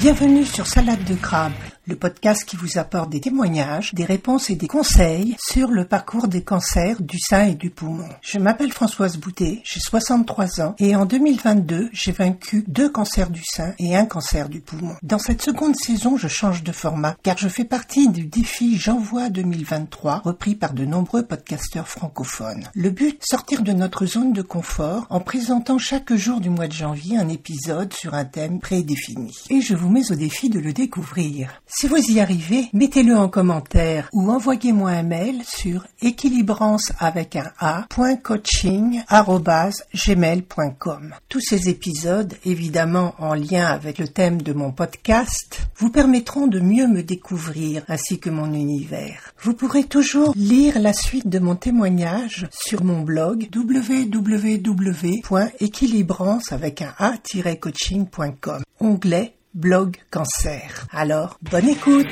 Bienvenue sur Salade de crabe, le podcast qui vous apporte des témoignages, des réponses et des conseils sur le parcours des cancers du sein et du poumon. Je m'appelle Françoise Boutet, j'ai 63 ans et en 2022, j'ai vaincu deux cancers du sein et un cancer du poumon. Dans cette seconde saison, je change de format car je fais partie du défi J'envoie 2023 repris par de nombreux podcasteurs francophones. Le but, sortir de notre zone de confort en présentant chaque jour du mois de janvier un épisode sur un thème prédéfini. Et je vous mets au défi de le découvrir. Si vous y arrivez, mettez-le en commentaire ou envoyez-moi un mail sur équilibrance avec un a.coaching.gmail.com. Tous ces épisodes, évidemment en lien avec le thème de mon podcast, vous permettront de mieux me découvrir ainsi que mon univers. Vous pourrez toujours lire la suite de mon témoignage sur mon blog www.équilibrance avec un a-coaching.com. Onglet blog cancer. Alors, bonne écoute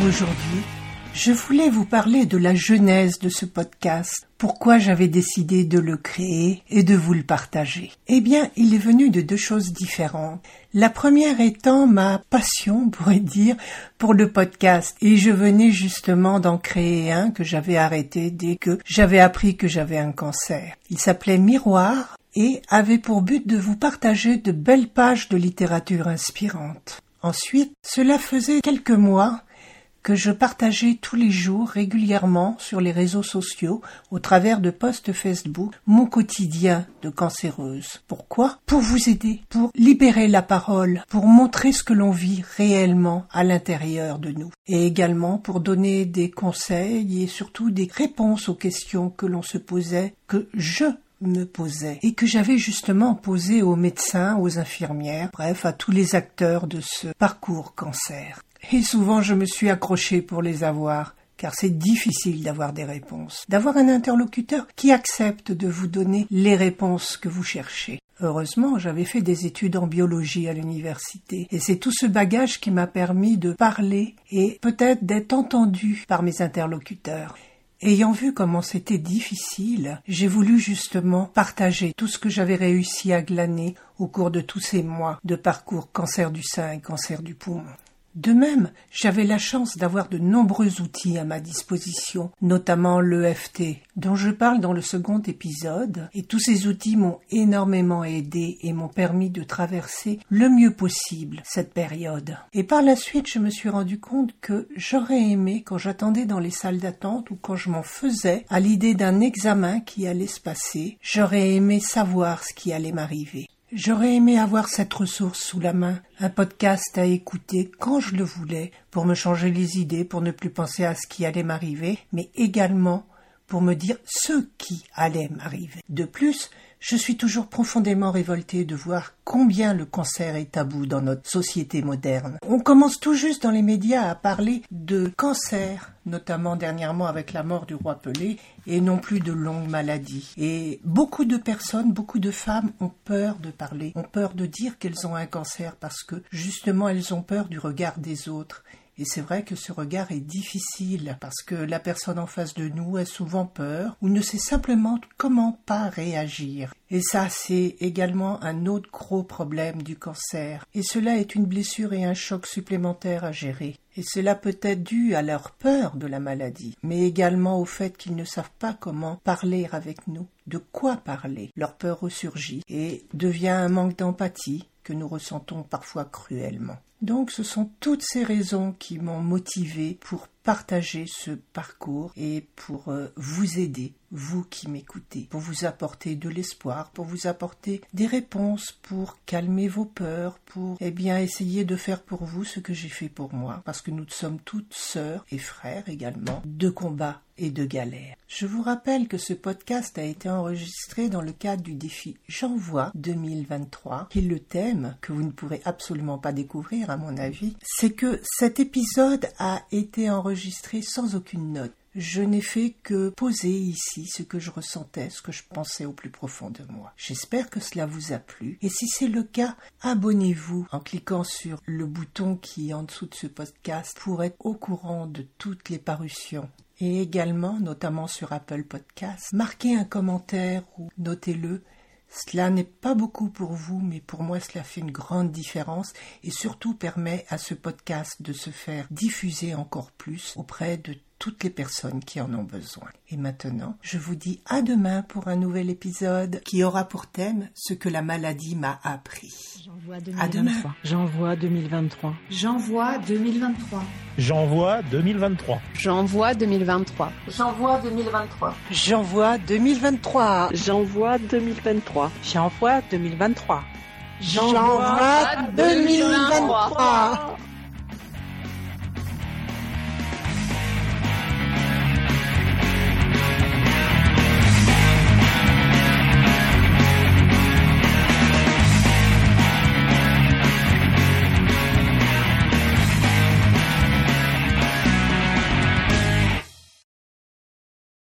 Aujourd'hui, je voulais vous parler de la genèse de ce podcast, pourquoi j'avais décidé de le créer et de vous le partager? Eh bien, il est venu de deux choses différentes. La première étant ma passion, on pourrait dire, pour le podcast, et je venais justement d'en créer un que j'avais arrêté dès que j'avais appris que j'avais un cancer. Il s'appelait Miroir et avait pour but de vous partager de belles pages de littérature inspirante. Ensuite, cela faisait quelques mois que je partageais tous les jours régulièrement sur les réseaux sociaux au travers de posts Facebook mon quotidien de cancéreuse. Pourquoi? Pour vous aider, pour libérer la parole, pour montrer ce que l'on vit réellement à l'intérieur de nous et également pour donner des conseils et surtout des réponses aux questions que l'on se posait, que je me posais et que j'avais justement posé aux médecins, aux infirmières, bref à tous les acteurs de ce parcours cancer. Et souvent je me suis accroché pour les avoir, car c'est difficile d'avoir des réponses, d'avoir un interlocuteur qui accepte de vous donner les réponses que vous cherchez. Heureusement, j'avais fait des études en biologie à l'université, et c'est tout ce bagage qui m'a permis de parler et peut-être d'être entendu par mes interlocuteurs. Ayant vu comment c'était difficile, j'ai voulu justement partager tout ce que j'avais réussi à glaner au cours de tous ces mois de parcours cancer du sein et cancer du poumon. De même, j'avais la chance d'avoir de nombreux outils à ma disposition, notamment l'EFT, dont je parle dans le second épisode, et tous ces outils m'ont énormément aidé et m'ont permis de traverser le mieux possible cette période. Et par la suite, je me suis rendu compte que j'aurais aimé, quand j'attendais dans les salles d'attente ou quand je m'en faisais à l'idée d'un examen qui allait se passer, j'aurais aimé savoir ce qui allait m'arriver. J'aurais aimé avoir cette ressource sous la main, un podcast à écouter quand je le voulais, pour me changer les idées, pour ne plus penser à ce qui allait m'arriver, mais également pour me dire ce qui allait m'arriver. De plus, je suis toujours profondément révoltée de voir combien le cancer est tabou dans notre société moderne. On commence tout juste dans les médias à parler de cancer, notamment dernièrement avec la mort du roi Pelé, et non plus de longues maladies. Et beaucoup de personnes, beaucoup de femmes ont peur de parler, ont peur de dire qu'elles ont un cancer parce que justement elles ont peur du regard des autres et c'est vrai que ce regard est difficile parce que la personne en face de nous a souvent peur ou ne sait simplement comment pas réagir. Et ça, c'est également un autre gros problème du cancer. Et cela est une blessure et un choc supplémentaire à gérer. Et cela peut être dû à leur peur de la maladie, mais également au fait qu'ils ne savent pas comment parler avec nous, de quoi parler. Leur peur ressurgit et devient un manque d'empathie que nous ressentons parfois cruellement. Donc ce sont toutes ces raisons qui m'ont motivé pour partager ce parcours et pour euh, vous aider, vous qui m'écoutez, pour vous apporter de l'espoir, pour vous apporter des réponses, pour calmer vos peurs, pour eh bien essayer de faire pour vous ce que j'ai fait pour moi, parce que nous sommes toutes sœurs et frères également de combat et de galère. Je vous rappelle que ce podcast a été enregistré dans le cadre du défi J'envoie 2023, et le thème que vous ne pourrez absolument pas découvrir à mon avis, c'est que cet épisode a été enregistré sans aucune note. je n'ai fait que poser ici ce que je ressentais, ce que je pensais au plus profond de moi. J'espère que cela vous a plu et si c'est le cas, abonnez-vous en cliquant sur le bouton qui est en dessous de ce podcast pour être au courant de toutes les parutions et également, notamment sur Apple Podcasts, marquez un commentaire ou notez-le cela n'est pas beaucoup pour vous, mais pour moi cela fait une grande différence et surtout permet à ce podcast de se faire diffuser encore plus auprès de toutes les personnes qui en ont besoin. Et maintenant, je vous dis à demain pour un nouvel épisode qui aura pour thème ce que la maladie m'a appris. J'envoie 2023. J'envoie 2023. J'envoie 2023. J'envoie 2023. J'envoie 2023. J'envoie 2023. J'envoie 2023. J'envoie 2023. J'envoie 2023. J'envoie 2023.